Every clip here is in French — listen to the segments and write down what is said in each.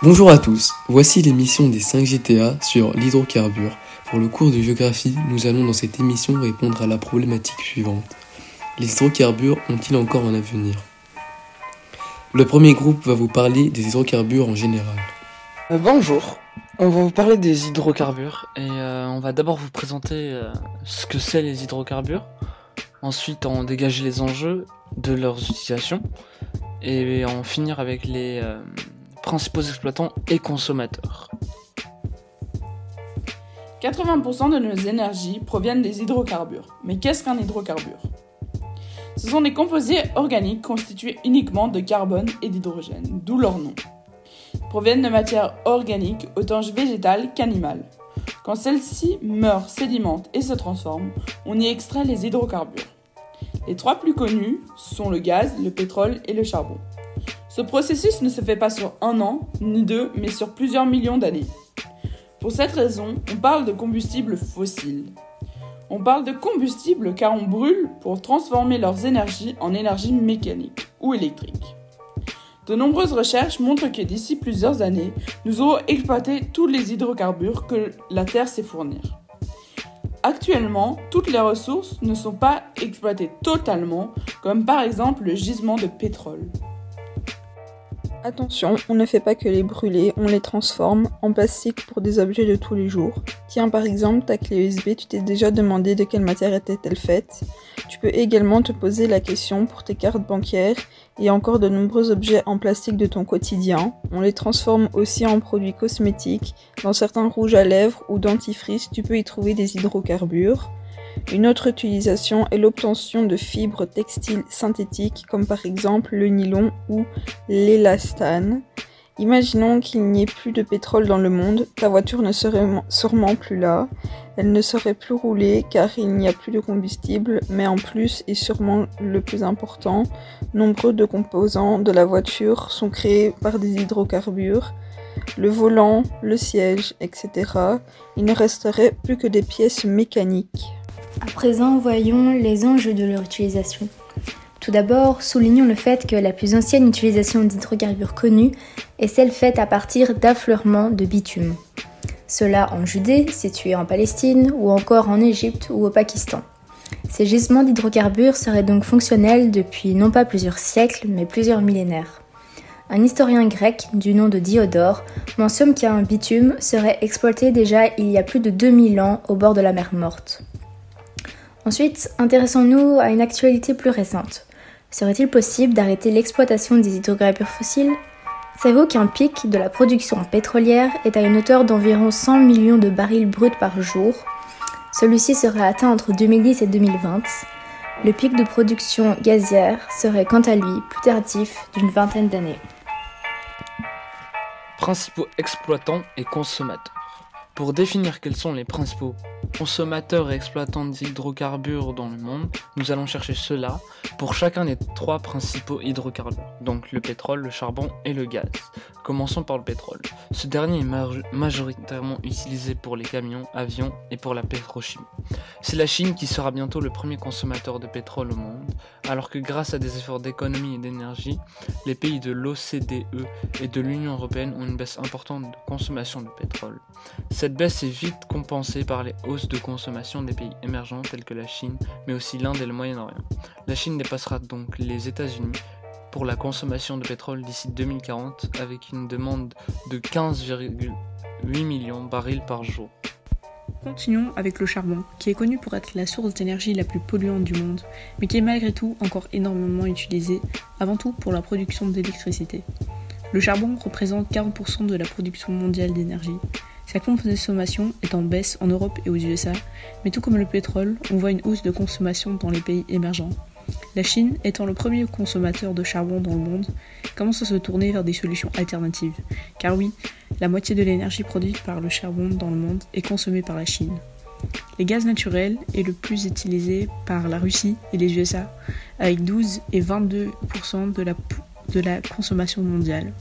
Bonjour à tous, voici l'émission des 5 GTA sur l'hydrocarbure. Pour le cours de géographie, nous allons dans cette émission répondre à la problématique suivante. Les hydrocarbures ont-ils encore un avenir? Le premier groupe va vous parler des hydrocarbures en général. Euh, bonjour, on va vous parler des hydrocarbures et euh, on va d'abord vous présenter euh, ce que c'est les hydrocarbures, ensuite en dégager les enjeux de leurs utilisations et en finir avec les principaux exploitants et consommateurs. 80% de nos énergies proviennent des hydrocarbures. Mais qu'est-ce qu'un hydrocarbure? Ce sont des composés organiques constitués uniquement de carbone et d'hydrogène, d'où leur nom. Proviennent de matières organiques, autant végétales qu'animales. Quand celles-ci meurent, sédimentent et se transforment, on y extrait les hydrocarbures. Les trois plus connus sont le gaz, le pétrole et le charbon. Ce processus ne se fait pas sur un an, ni deux, mais sur plusieurs millions d'années. Pour cette raison, on parle de combustibles fossiles. On parle de combustibles car on brûle pour transformer leurs énergies en énergie mécanique ou électrique. De nombreuses recherches montrent que d'ici plusieurs années, nous aurons exploité tous les hydrocarbures que la Terre sait fournir. Actuellement, toutes les ressources ne sont pas exploitées totalement, comme par exemple le gisement de pétrole. Attention, on ne fait pas que les brûler, on les transforme en plastique pour des objets de tous les jours. Tiens par exemple ta clé USB, tu t'es déjà demandé de quelle matière était-elle faite Tu peux également te poser la question pour tes cartes bancaires et encore de nombreux objets en plastique de ton quotidien. On les transforme aussi en produits cosmétiques, dans certains rouges à lèvres ou dentifrice, tu peux y trouver des hydrocarbures. Une autre utilisation est l'obtention de fibres textiles synthétiques comme par exemple le nylon ou l'élastane. Imaginons qu'il n'y ait plus de pétrole dans le monde, ta voiture ne serait sûrement plus là, elle ne serait plus roulée car il n'y a plus de combustible, mais en plus, et sûrement le plus important, nombreux de composants de la voiture sont créés par des hydrocarbures, le volant, le siège, etc. Il ne resterait plus que des pièces mécaniques. À présent, voyons les enjeux de leur utilisation. Tout d'abord, soulignons le fait que la plus ancienne utilisation d'hydrocarbures connue est celle faite à partir d'affleurements de bitume. Cela en Judée, située en Palestine, ou encore en Égypte ou au Pakistan. Ces gisements d'hydrocarbures seraient donc fonctionnels depuis non pas plusieurs siècles, mais plusieurs millénaires. Un historien grec du nom de Diodore mentionne qu'un bitume serait exploité déjà il y a plus de 2000 ans au bord de la mer Morte. Ensuite, intéressons-nous à une actualité plus récente. Serait-il possible d'arrêter l'exploitation des hydrocarbures fossiles? Savez-vous qu'un pic de la production pétrolière est à une hauteur d'environ 100 millions de barils bruts par jour? Celui-ci serait atteint entre 2010 et 2020. Le pic de production gazière serait quant à lui plus tardif d'une vingtaine d'années. Principaux exploitants et consommateurs. Pour définir quels sont les principaux consommateurs et exploitants d'hydrocarbures dans le monde, nous allons chercher cela pour chacun des trois principaux hydrocarbures, donc le pétrole, le charbon et le gaz. Commençons par le pétrole. Ce dernier est majoritairement utilisé pour les camions, avions et pour la pétrochimie. C'est la Chine qui sera bientôt le premier consommateur de pétrole au monde, alors que grâce à des efforts d'économie et d'énergie, les pays de l'OCDE et de l'Union européenne ont une baisse importante de consommation de pétrole. Baisse est vite compensée par les hausses de consommation des pays émergents tels que la Chine, mais aussi l'Inde et le Moyen-Orient. La Chine dépassera donc les États-Unis pour la consommation de pétrole d'ici 2040 avec une demande de 15,8 millions de barils par jour. Continuons avec le charbon, qui est connu pour être la source d'énergie la plus polluante du monde, mais qui est malgré tout encore énormément utilisé, avant tout pour la production d'électricité. Le charbon représente 40% de la production mondiale d'énergie, sa consommation est en baisse en Europe et aux USA, mais tout comme le pétrole, on voit une hausse de consommation dans les pays émergents. La Chine, étant le premier consommateur de charbon dans le monde, commence à se tourner vers des solutions alternatives. Car oui, la moitié de l'énergie produite par le charbon dans le monde est consommée par la Chine. Les gaz naturels est le plus utilisé par la Russie et les USA, avec 12 et 22% de la, de la consommation mondiale.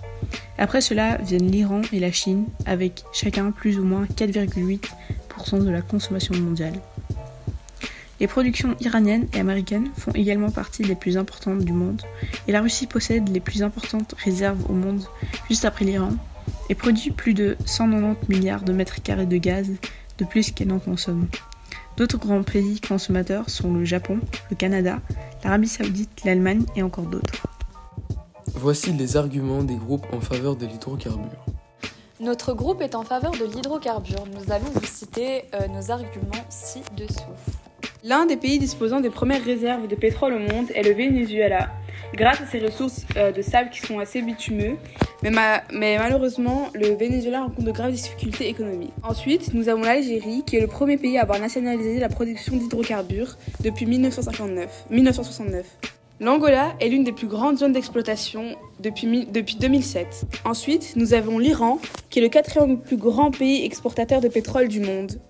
Après cela viennent l'Iran et la Chine, avec chacun plus ou moins 4,8% de la consommation mondiale. Les productions iraniennes et américaines font également partie des plus importantes du monde, et la Russie possède les plus importantes réserves au monde, juste après l'Iran, et produit plus de 190 milliards de mètres carrés de gaz de plus qu'elle n'en consomme. D'autres grands pays consommateurs sont le Japon, le Canada, l'Arabie saoudite, l'Allemagne et encore d'autres. Voici les arguments des groupes en faveur de l'hydrocarbure. Notre groupe est en faveur de l'hydrocarbure. Nous allons vous citer euh, nos arguments ci-dessous. L'un des pays disposant des premières réserves de pétrole au monde est le Venezuela, grâce à ses ressources euh, de sable qui sont assez bitumeux. Mais, mais, malheureusement, le Venezuela rencontre de graves difficultés économiques. Ensuite, nous avons l'Algérie, qui est le premier pays à avoir nationalisé la production d'hydrocarbures depuis 1959, 1969. L'Angola est l'une des plus grandes zones d'exploitation depuis, depuis 2007. Ensuite, nous avons l'Iran, qui est le quatrième plus grand pays exportateur de pétrole du monde.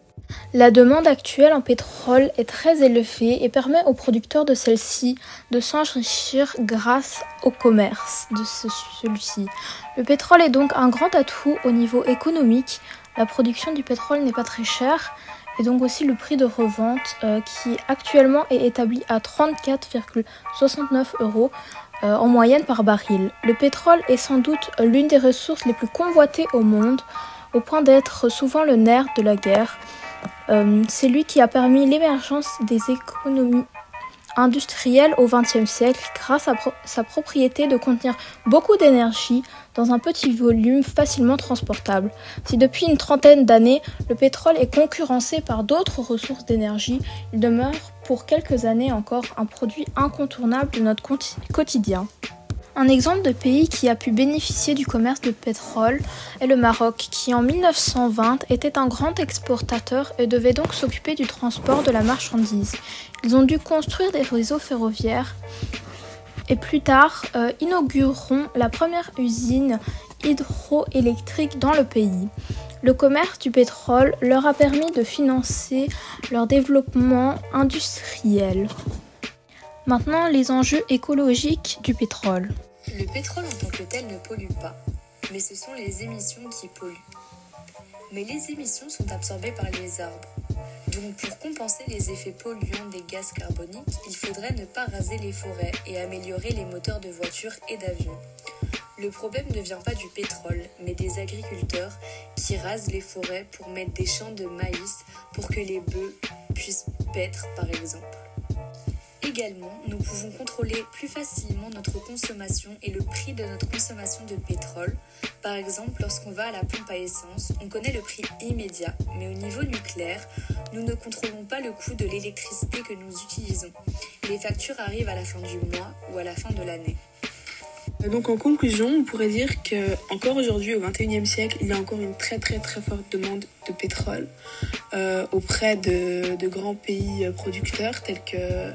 La demande actuelle en pétrole est très élevée et permet aux producteurs de celle-ci de s'enrichir grâce au commerce de celui-ci. Le pétrole est donc un grand atout au niveau économique. La production du pétrole n'est pas très chère et donc aussi le prix de revente euh, qui actuellement est établi à 34,69 euros euh, en moyenne par baril. Le pétrole est sans doute l'une des ressources les plus convoitées au monde, au point d'être souvent le nerf de la guerre. Euh, c'est lui qui a permis l'émergence des économies industrielles au XXe siècle grâce à sa propriété de contenir beaucoup d'énergie dans un petit volume facilement transportable. Si depuis une trentaine d'années le pétrole est concurrencé par d'autres ressources d'énergie, il demeure pour quelques années encore un produit incontournable de notre quotidien. Un exemple de pays qui a pu bénéficier du commerce de pétrole est le Maroc, qui en 1920 était un grand exportateur et devait donc s'occuper du transport de la marchandise. Ils ont dû construire des réseaux ferroviaires et plus tard euh, inaugureront la première usine hydroélectrique dans le pays. Le commerce du pétrole leur a permis de financer leur développement industriel. Maintenant, les enjeux écologiques du pétrole. Le pétrole en tant que tel ne pollue pas, mais ce sont les émissions qui polluent. Mais les émissions sont absorbées par les arbres. Donc pour compenser les effets polluants des gaz carboniques, il faudrait ne pas raser les forêts et améliorer les moteurs de voitures et d'avions. Le problème ne vient pas du pétrole, mais des agriculteurs qui rasent les forêts pour mettre des champs de maïs pour que les bœufs puissent paître par exemple. Également, nous pouvons contrôler plus facilement notre consommation et le prix de notre consommation de pétrole. Par exemple, lorsqu'on va à la pompe à essence, on connaît le prix immédiat, mais au niveau nucléaire, nous ne contrôlons pas le coût de l'électricité que nous utilisons. Les factures arrivent à la fin du mois ou à la fin de l'année. Donc en conclusion, on pourrait dire que encore aujourd'hui, au XXIe siècle, il y a encore une très très très forte demande de pétrole euh, auprès de, grands pays producteurs tels que euh,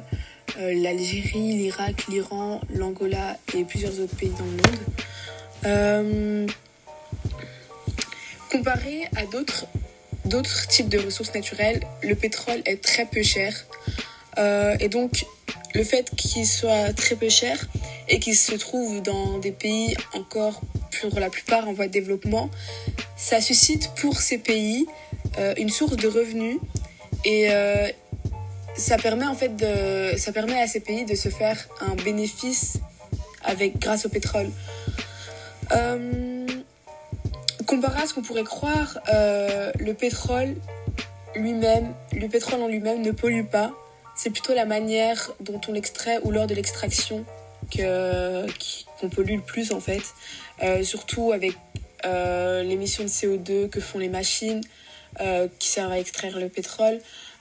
l'Algérie, l'Irak, l'Iran, l'Angola et plusieurs autres pays dans le monde. Euh, comparé à d'autres d'autres types de ressources naturelles, le pétrole est très peu cher. Euh, et donc, le fait qu'il soit très peu cher et qu'il se trouve dans des pays encore, pour la plupart, en voie de développement, ça suscite pour ces pays une source de revenus et, ça permet en fait de, ça permet à ces pays de se faire un bénéfice avec grâce au pétrole. Euh, comparé à ce qu'on pourrait croire, euh, le pétrole lui-même, le pétrole en lui-même ne pollue pas. C'est plutôt la manière dont on l'extrait ou lors de l'extraction qu'on pollue le plus en fait. Euh, surtout avec l'émission de CO2 que font les machines qui servent à extraire le pétrole.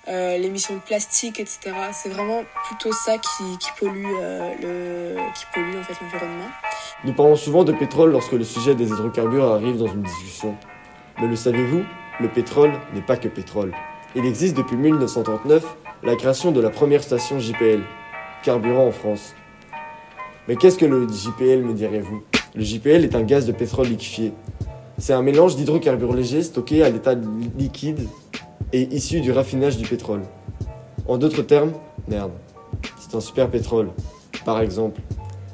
Euh, l'émission de plastique, etc. C'est vraiment plutôt ça qui, pollue euh, le, l'environnement. Nous parlons souvent de pétrole lorsque le sujet des hydrocarbures arrive dans une discussion. Mais le savez-vous Le pétrole n'est pas que pétrole. Il existe depuis 1939 la création de la première station JPL, carburant en France. Mais qu'est-ce que le JPL me direz-vous Le JPL est un gaz de pétrole liquéfié. C'est un mélange d'hydrocarbures légers stockés à l'état liquide et issu du raffinage du pétrole. En d'autres termes, merde, c'est un super pétrole. Par exemple,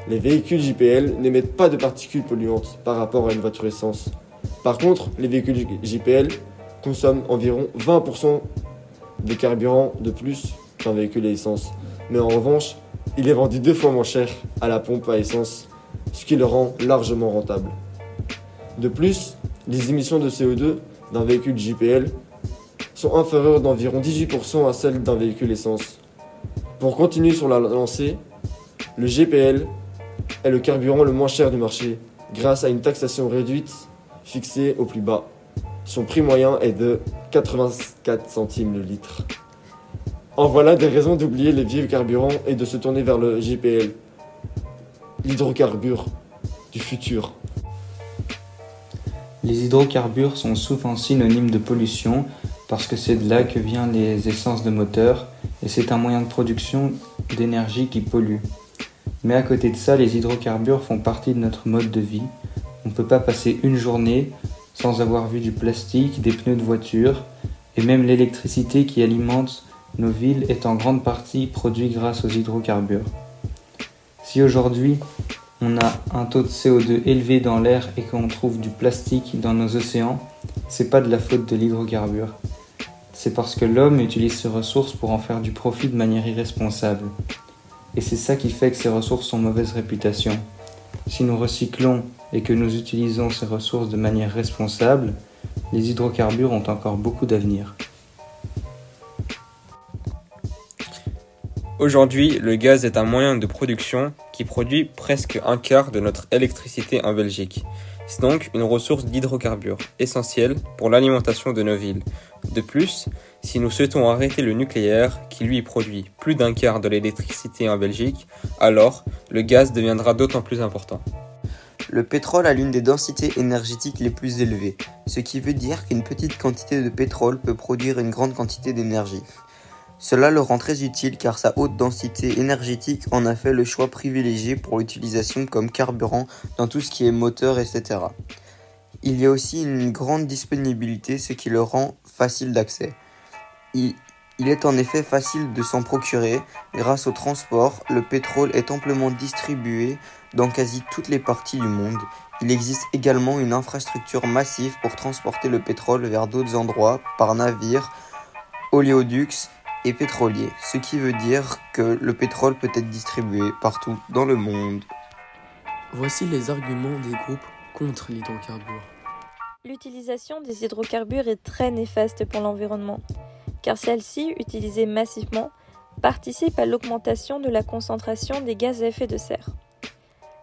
les véhicules JPL n'émettent pas de particules polluantes par rapport à une voiture essence. Par contre, les véhicules JPL consomment environ 20% de carburant de plus qu'un véhicule à essence. Mais en revanche, il est vendu deux fois moins cher à la pompe à essence, ce qui le rend largement rentable. De plus, les émissions de CO2 d'un véhicule JPL sont inférieures d'environ 18% à celles d'un véhicule essence. Pour continuer sur la lancée, le GPL est le carburant le moins cher du marché grâce à une taxation réduite fixée au plus bas. Son prix moyen est de 84 centimes le litre. En voilà des raisons d'oublier les vieux carburants et de se tourner vers le GPL, l'hydrocarbure du futur. Les hydrocarbures sont souvent synonymes de pollution parce que c'est de là que viennent les essences de moteur et c'est un moyen de production d'énergie qui pollue. Mais à côté de ça, les hydrocarbures font partie de notre mode de vie. On ne peut pas passer une journée sans avoir vu du plastique, des pneus de voiture et même l'électricité qui alimente nos villes est en grande partie produite grâce aux hydrocarbures. Si aujourd'hui on a un taux de CO2 élevé dans l'air et qu'on trouve du plastique dans nos océans, c'est pas de la faute de l'hydrocarbure. C'est parce que l'homme utilise ces ressources pour en faire du profit de manière irresponsable. Et c'est ça qui fait que ces ressources ont mauvaise réputation. Si nous recyclons et que nous utilisons ces ressources de manière responsable, les hydrocarbures ont encore beaucoup d'avenir. Aujourd'hui, le gaz est un moyen de production qui produit presque un quart de notre électricité en Belgique. C'est donc une ressource d'hydrocarbures essentielle pour l'alimentation de nos villes. De plus, si nous souhaitons arrêter le nucléaire, qui lui produit plus d'un quart de l'électricité en Belgique, alors le gaz deviendra d'autant plus important. Le pétrole a l'une des densités énergétiques les plus élevées, ce qui veut dire qu'une petite quantité de pétrole peut produire une grande quantité d'énergie. Cela le rend très utile car sa haute densité énergétique en a fait le choix privilégié pour l'utilisation comme carburant dans tout ce qui est moteur, etc. Il y a aussi une grande disponibilité, ce qui le rend facile d'accès. Il, est en effet facile de s'en procurer. Grâce au transport, le pétrole est amplement distribué dans quasi toutes les parties du monde. Il existe également une infrastructure massive pour transporter le pétrole vers d'autres endroits par navire, oléoducs et pétrolier, ce qui veut dire que le pétrole peut être distribué partout dans le monde. Voici les arguments des groupes contre l'hydrocarbure. L'utilisation des hydrocarbures est très néfaste pour l'environnement, car celle-ci, utilisée massivement, participe à l'augmentation de la concentration des gaz à effet de serre.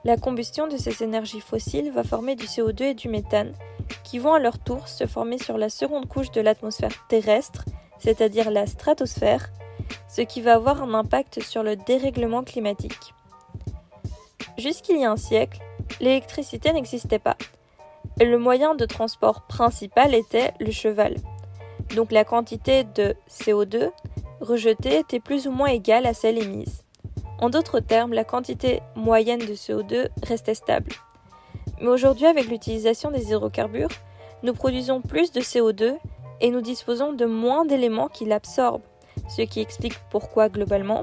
La combustion de ces énergies fossiles va former du CO2 et du méthane, qui vont à leur tour se former sur la seconde couche de l'atmosphère terrestre c'est-à-dire la stratosphère, ce qui va avoir un impact sur le dérèglement climatique. Jusqu'il y a un siècle, l'électricité n'existait pas. Et le moyen de transport principal était le cheval. Donc la quantité de CO2 rejetée était plus ou moins égale à celle émise. En d'autres termes, la quantité moyenne de CO2 restait stable. Mais aujourd'hui, avec l'utilisation des hydrocarbures, nous produisons plus de CO2 et nous disposons de moins d'éléments qui l'absorbent, ce qui explique pourquoi globalement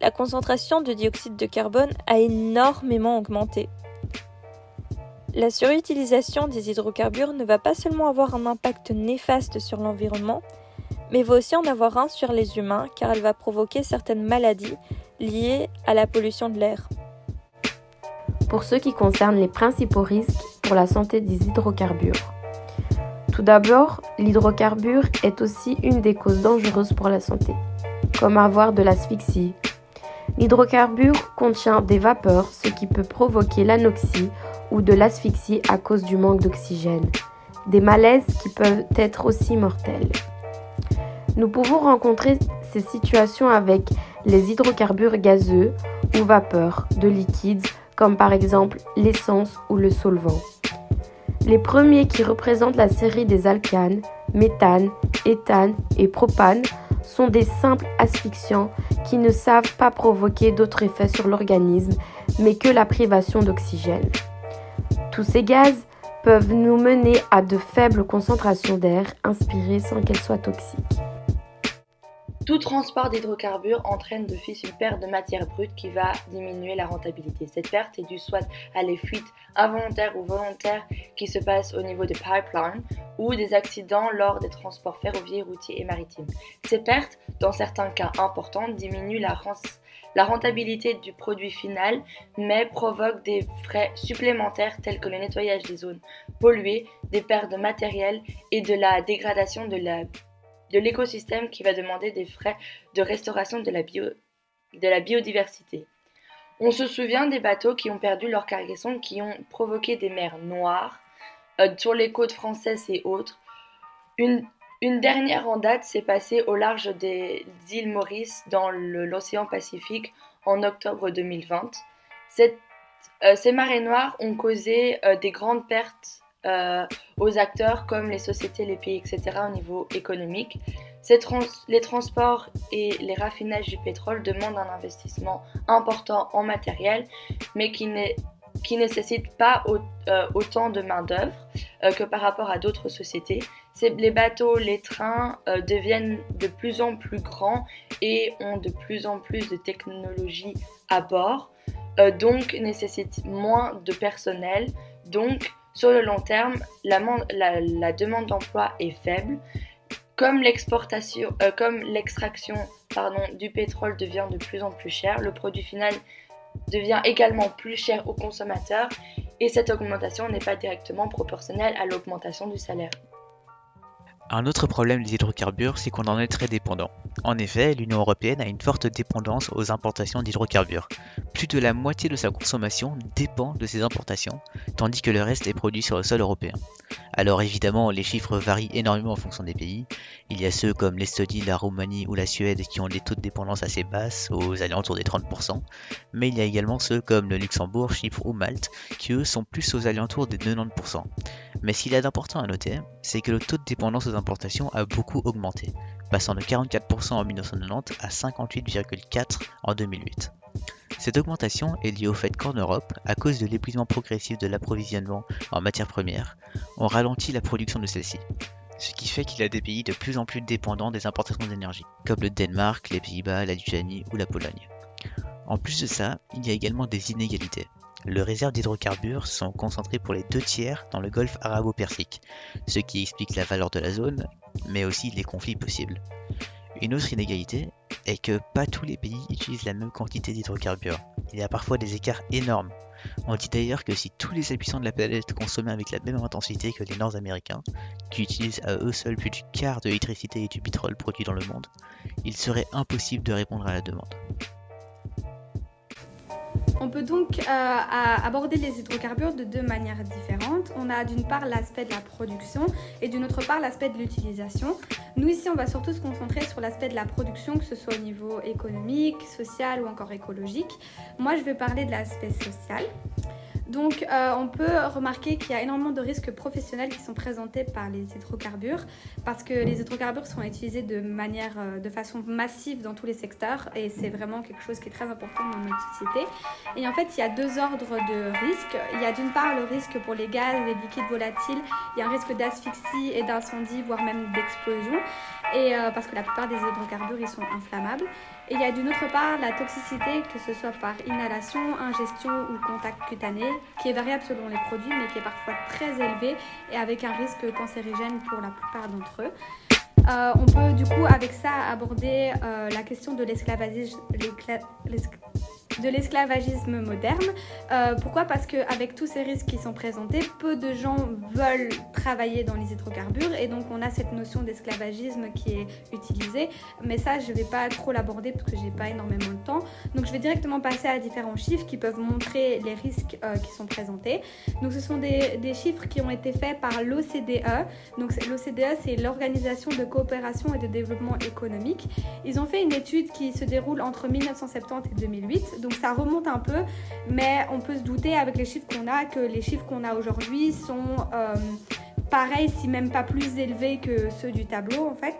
la concentration de dioxyde de carbone a énormément augmenté. La surutilisation des hydrocarbures ne va pas seulement avoir un impact néfaste sur l'environnement, mais va aussi en avoir un sur les humains car elle va provoquer certaines maladies liées à la pollution de l'air. Pour ce qui concerne les principaux risques pour la santé des hydrocarbures, tout d'abord, l'hydrocarbure est aussi une des causes dangereuses pour la santé, comme avoir de l'asphyxie. L'hydrocarbure contient des vapeurs, ce qui peut provoquer l'anoxie ou de l'asphyxie à cause du manque d'oxygène, des malaises qui peuvent être aussi mortels. Nous pouvons rencontrer ces situations avec les hydrocarbures gazeux ou vapeurs de liquides comme par exemple l'essence ou le solvant. Les premiers qui représentent la série des alcanes, méthane, éthane et propane, sont des simples asphyxiants qui ne savent pas provoquer d'autres effets sur l'organisme, mais que la privation d'oxygène. Tous ces gaz peuvent nous mener à de faibles concentrations d'air inspirées sans qu'elles soient toxiques. Tout transport d'hydrocarbures entraîne de fait une perte de matière brute qui va diminuer la rentabilité. Cette perte est due soit à les fuites involontaires ou volontaires qui se passent au niveau des pipelines ou des accidents lors des transports ferroviaires, routiers et maritimes. Ces pertes, dans certains cas importants, diminuent la, la rentabilité du produit final, mais provoquent des frais supplémentaires tels que le nettoyage des zones polluées, des pertes de matériel et de la dégradation de la de l'écosystème qui va demander des frais de restauration de la, biodiversité. On se souvient des bateaux qui ont perdu leur cargaison, qui ont provoqué des mers noires euh, sur les côtes françaises et autres. Une, dernière en date s'est passée au large des îles Maurice dans l'océan Pacifique en octobre 2020. Cette, euh, ces marées noires ont causé euh, des grandes pertes euh, aux acteurs comme les sociétés, les pays, etc. au niveau économique. les transports et les raffinages du pétrole demandent un investissement important en matériel, mais qui ne qui nécessite pas euh, autant de main-d'œuvre euh, que par rapport à d'autres sociétés. Les bateaux, les trains deviennent de plus en plus grands et ont de plus en plus de technologies à bord, donc nécessitent moins de personnel. Donc, sur le long terme, la, demande d'emploi est faible. Comme euh, l'extraction du pétrole devient de plus en plus cher, le produit final devient également plus cher aux consommateurs et cette augmentation n'est pas directement proportionnelle à l'augmentation du salaire. Un autre problème des hydrocarbures, c'est qu'on en est très dépendant. En effet, l'Union européenne a une forte dépendance aux importations d'hydrocarbures. Plus de la moitié de sa consommation dépend de ces importations, tandis que le reste est produit sur le sol européen. Alors évidemment, les chiffres varient énormément en fonction des pays. Il y a ceux comme l'Estonie, la Roumanie ou la Suède qui ont des taux de dépendance assez basses, aux alentours des 30%, mais il y a également ceux comme le Luxembourg, Chypre ou Malte, qui eux sont plus aux alentours des 90%. Mais ce qu'il y a d'important à noter, c'est que le taux de dépendance aux importations a beaucoup augmenté, passant de 44% en 1990 à 58,4% en 2008. Cette augmentation est liée au fait qu'en Europe, à cause de l'épuisement progressif de l'approvisionnement en matières premières, on ralentit la production de celles-ci. Ce qui fait qu'il y a des pays de plus en plus dépendants des importations d'énergie, comme le Danemark, les Pays-Bas, la Lituanie ou la Pologne. En plus de ça, il y a également des inégalités. Les réserves d'hydrocarbures sont concentrées pour les deux tiers dans le golfe arabo-persique, ce qui explique la valeur de la zone, mais aussi les conflits possibles. Une autre inégalité est que pas tous les pays utilisent la même quantité d'hydrocarbures. Il y a parfois des écarts énormes. On dit d'ailleurs que si tous les habitants de la planète consommaient avec la même intensité que les Nord-Américains, qui utilisent à eux seuls plus du quart de l'électricité et du pétrole produit dans le monde, il serait impossible de répondre à la demande. On peut donc euh, aborder les hydrocarbures de deux manières différentes. On a d'une part l'aspect de la production et d'une autre part l'aspect de l'utilisation. Nous ici, on va surtout se concentrer sur l'aspect de la production, que ce soit au niveau économique, social ou encore écologique. Moi, je vais parler de l'aspect social. Donc, euh, on peut remarquer qu'il y a énormément de risques professionnels qui sont présentés par les hydrocarbures parce que les hydrocarbures sont utilisés de manière, euh, de façon massive dans tous les secteurs et c'est vraiment quelque chose qui est très important dans notre société. Et en fait, il y a deux ordres de risques. Il y a d'une part le risque pour les gaz, les liquides volatiles. Il y a un risque d'asphyxie et d'incendie, voire même d'explosion. Et euh, parce que la plupart des hydrocarbures, ils sont inflammables. Et il y a d'une autre part la toxicité, que ce soit par inhalation, ingestion ou contact cutané, qui est variable selon les produits, mais qui est parfois très élevée et avec un risque cancérigène pour la plupart d'entre eux. Euh, on peut du coup avec ça aborder euh, la question de l'esclavagisme de l'esclavagisme moderne. Euh, pourquoi? Parce qu'avec tous ces risques qui sont présentés, peu de gens veulent travailler dans les hydrocarbures et donc on a cette notion d'esclavagisme qui est utilisée. Mais ça, je ne vais pas trop l'aborder parce que j'ai pas énormément de temps. Donc je vais directement passer à différents chiffres qui peuvent montrer les risques euh, qui sont présentés. Donc ce sont des, chiffres qui ont été faits par l'OCDE. Donc l'OCDE, c'est l'Organisation de coopération et de développement économique. Ils ont fait une étude qui se déroule entre 1970 et 2008 donc ça remonte un peu, mais on peut se douter avec les chiffres qu'on a que les chiffres qu'on a aujourd'hui sont euh, pareils, si même pas plus élevés que ceux du tableau en fait.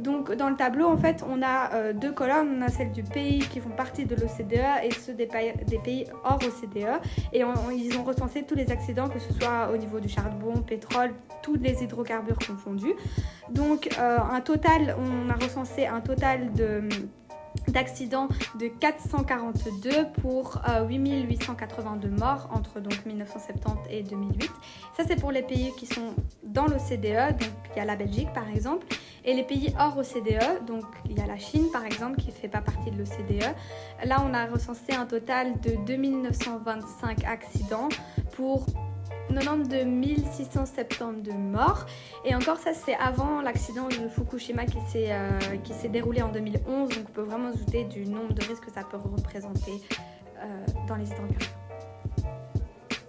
Donc dans le tableau, en fait, on a euh, deux colonnes. On a celle du pays qui font partie de l'OCDE et ceux des, pays hors OCDE. Et ils ont recensé tous les accidents, que ce soit au niveau du charbon, pétrole, tous les hydrocarbures confondus. Donc euh, un total, on a recensé un total de d'accidents de 442 pour 8882 euh, morts entre donc 1970 et 2008. Ça c'est pour les pays qui sont dans l'OCDE, donc il y a la Belgique par exemple, et les pays hors OCDE, donc il y a la Chine par exemple qui ne fait pas partie de l'OCDE. Là on a recensé un total de 2925 accidents pour 92 672 morts. Et encore, ça, c'est avant l'accident de Fukushima qui s'est euh, déroulé en 2011. Donc, on peut vraiment se douter du nombre de risques que ça peut représenter euh, dans les hydrocarbures.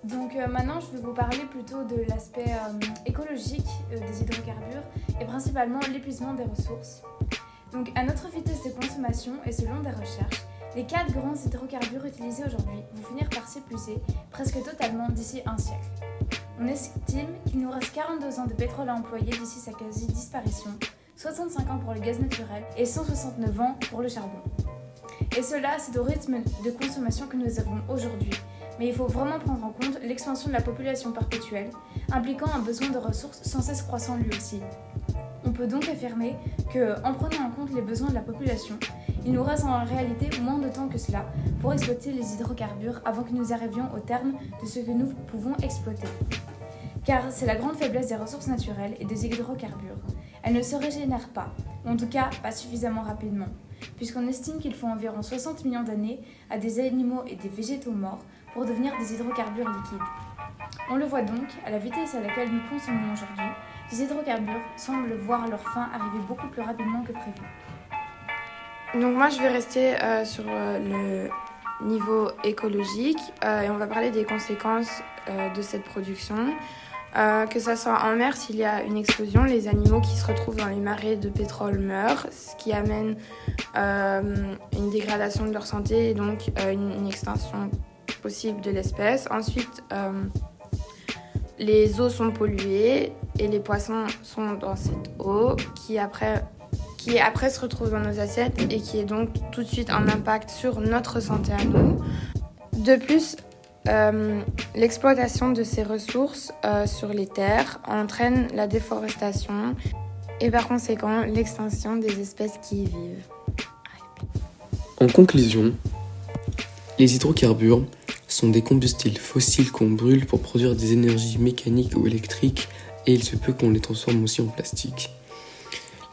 Donc euh, maintenant, je vais vous parler plutôt de l'aspect écologique des hydrocarbures et principalement l'épuisement des ressources. Donc à notre vitesse de consommation et selon des recherches, les quatre grands hydrocarbures utilisés aujourd'hui vont finir par s'épuiser presque totalement d'ici un siècle. On estime qu'il nous reste 42 ans de pétrole à employer d'ici sa quasi-disparition, 65 ans pour le gaz naturel et 169 ans pour le charbon. Et cela, c'est au rythme de consommation que nous avons aujourd'hui. Mais il faut vraiment prendre en compte l'expansion de la population perpétuelle, impliquant un besoin de ressources sans cesse croissant lui aussi. On peut donc affirmer que, en prenant en compte les besoins de la population, il nous reste en réalité moins de temps que cela pour exploiter les hydrocarbures avant que nous arrivions au terme de ce que nous pouvons exploiter. Car c'est la grande faiblesse des ressources naturelles et des hydrocarbures. Elles ne se régénèrent pas, en tout cas pas suffisamment rapidement, puisqu'on estime qu'il faut environ 60 millions d'années à des animaux et des végétaux morts pour devenir des hydrocarbures liquides. On le voit donc, à la vitesse à laquelle nous consommons aujourd'hui, les hydrocarbures semblent voir leur fin arriver beaucoup plus rapidement que prévu. Donc moi je vais rester euh, sur euh, le niveau écologique euh, et on va parler des conséquences de cette production. que ce soit en mer, s'il y a une explosion, les animaux qui se retrouvent dans les marais de pétrole meurent, ce qui amène une dégradation de leur santé et donc une, une, extinction possible de l'espèce. Ensuite, les eaux sont polluées et les poissons sont dans cette eau qui après qui après se retrouve dans nos assiettes et qui est donc tout de suite un impact sur notre santé à nous. De plus, euh, l'exploitation de ces ressources euh, sur les terres entraîne la déforestation et par conséquent l'extinction des espèces qui y vivent. En conclusion, les hydrocarbures sont des combustibles fossiles qu'on brûle pour produire des énergies mécaniques ou électriques et il se peut qu'on les transforme aussi en plastique.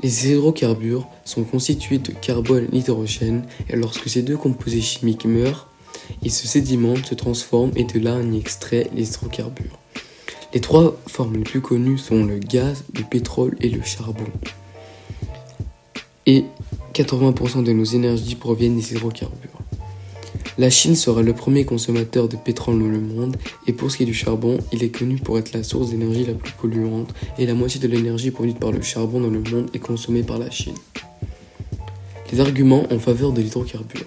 Les hydrocarbures sont constitués de carbone et d'hydrogène et lorsque ces deux composés chimiques meurent, ils se sédimentent, se transforment et de là on y extrait les hydrocarbures. Les trois formes les plus connues sont le gaz, le pétrole et le charbon. Et 80% de nos énergies proviennent des hydrocarbures. La Chine sera le premier consommateur de pétrole dans le monde et pour ce qui est du charbon, il est connu pour être la source d'énergie la plus polluante et la moitié de l'énergie produite par le charbon dans le monde est consommée par la Chine. Les arguments en faveur de l'hydrocarbure.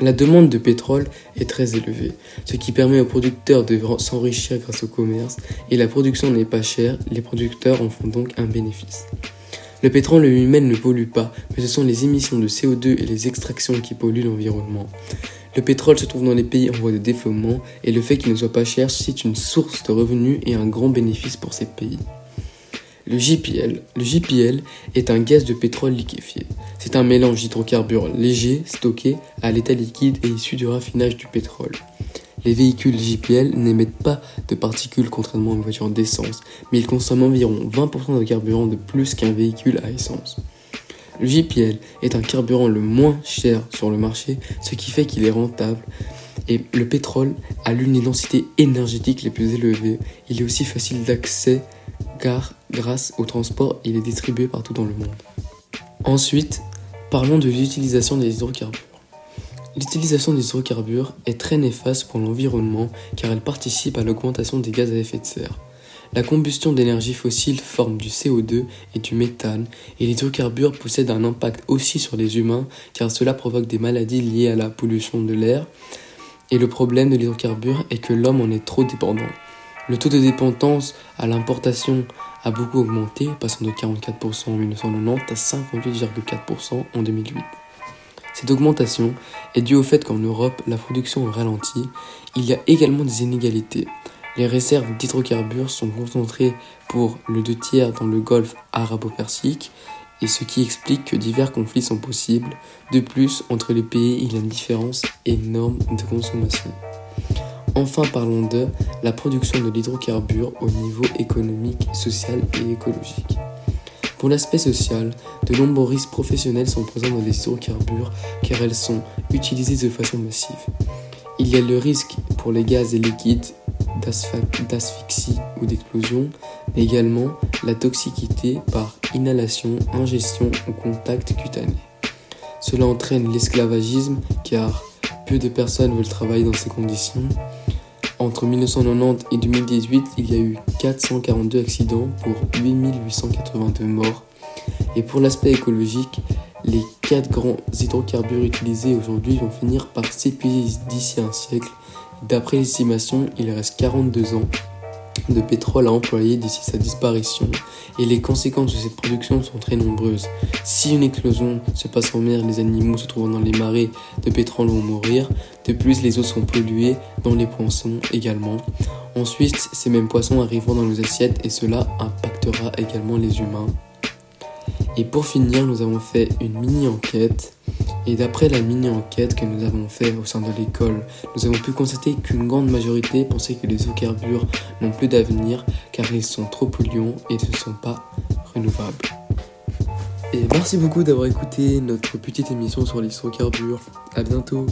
La demande de pétrole est très élevée, ce qui permet aux producteurs de s'enrichir grâce au commerce, et la production n'est pas chère, les producteurs en font donc un bénéfice. Le pétrole lui-même ne pollue pas, mais ce sont les émissions de CO2 et les extractions qui polluent l'environnement. Le pétrole se trouve dans les pays en voie de développement et le fait qu'il ne soit pas cher suscite une source de revenus et un grand bénéfice pour ces pays. Le JPL. Est un gaz de pétrole liquéfié. C'est un mélange d'hydrocarbures légers stockés à l'état liquide et issu du raffinage du pétrole. Les véhicules JPL n'émettent pas de particules contrairement à une voiture d'essence, mais ils consomment environ 20% de carburant de plus qu'un véhicule à essence. Le JPL est un carburant le moins cher sur le marché, ce qui fait qu'il est rentable. Et le pétrole a l'une des densités énergétiques les plus élevées. Il est aussi facile d'accès car grâce au transport, il est distribué partout dans le monde. Ensuite, parlons de l'utilisation des hydrocarbures. L'utilisation des hydrocarbures est très néfaste pour l'environnement car elle participe à l'augmentation des gaz à effet de serre. La combustion d'énergie fossile forme du CO2 et du méthane et les hydrocarbures possèdent un impact aussi sur les humains car cela provoque des maladies liées à la pollution de l'air. Et le problème de l'hydrocarbure est que l'homme en est trop dépendant. Le taux de dépendance à l'importation a beaucoup augmenté, passant de 44% en 1990 à 58,4% en 2008. Cette augmentation est due au fait qu'en Europe, la production ralentit. Il y a également des inégalités. Les réserves d'hydrocarbures sont concentrées pour le deux tiers dans le golfe arabo-persique, et ce qui explique que divers conflits sont possibles. De plus, entre les pays, il y a une différence énorme de consommation. Enfin, parlons de la production de l'hydrocarbure au niveau économique, social et écologique. Pour l'aspect social, de nombreux risques professionnels sont présents dans les hydrocarbures car elles sont utilisées de façon massive. Il y a le risque pour les gaz et liquides d'asphyxie ou d'explosion, mais également la toxicité par inhalation, ingestion ou contact cutané. Cela entraîne l'esclavagisme car peu de personnes veulent travailler dans ces conditions. Entre 1990 et 2018, il y a eu 442 accidents pour 8882 morts. Et pour l'aspect écologique, les quatre grands hydrocarbures utilisés aujourd'hui vont finir par s'épuiser d'ici un siècle. D'après l'estimation, il reste 42 ans de pétrole à employer d'ici sa disparition et les conséquences de cette production sont très nombreuses. Si une éclosion se passe en mer, les animaux se trouvant dans les marais de pétrole vont mourir. De plus, les eaux sont polluées, dans les poissons également. Ensuite, ces mêmes poissons arriveront dans nos assiettes et cela impactera également les humains. Et pour finir, nous avons fait une mini-enquête. Et d'après la mini-enquête que nous avons fait au sein de l'école, nous avons pu constater qu'une grande majorité pensait que les hydrocarbures n'ont plus d'avenir car ils sont trop polluants et ne sont pas renouvelables. Et merci beaucoup d'avoir écouté notre petite émission sur les hydrocarbures. A bientôt